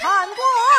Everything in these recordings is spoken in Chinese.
看过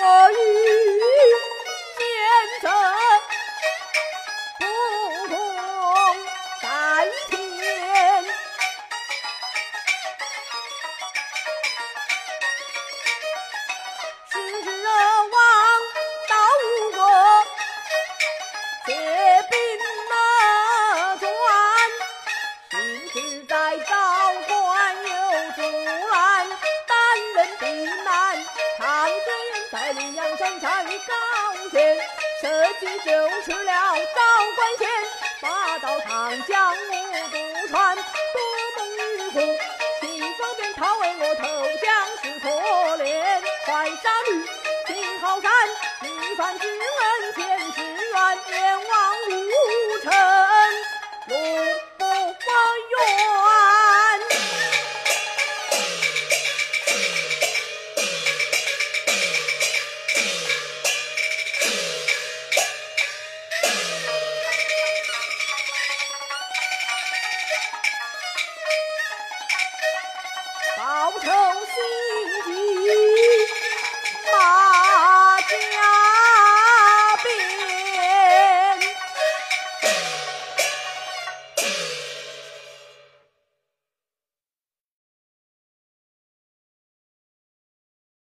我与。上前，设计就是了赵官贤，八道长江我独穿，多蒙玉虎，西风便逃为我投降是可怜，快杀驴进好山，一番军。Welcome!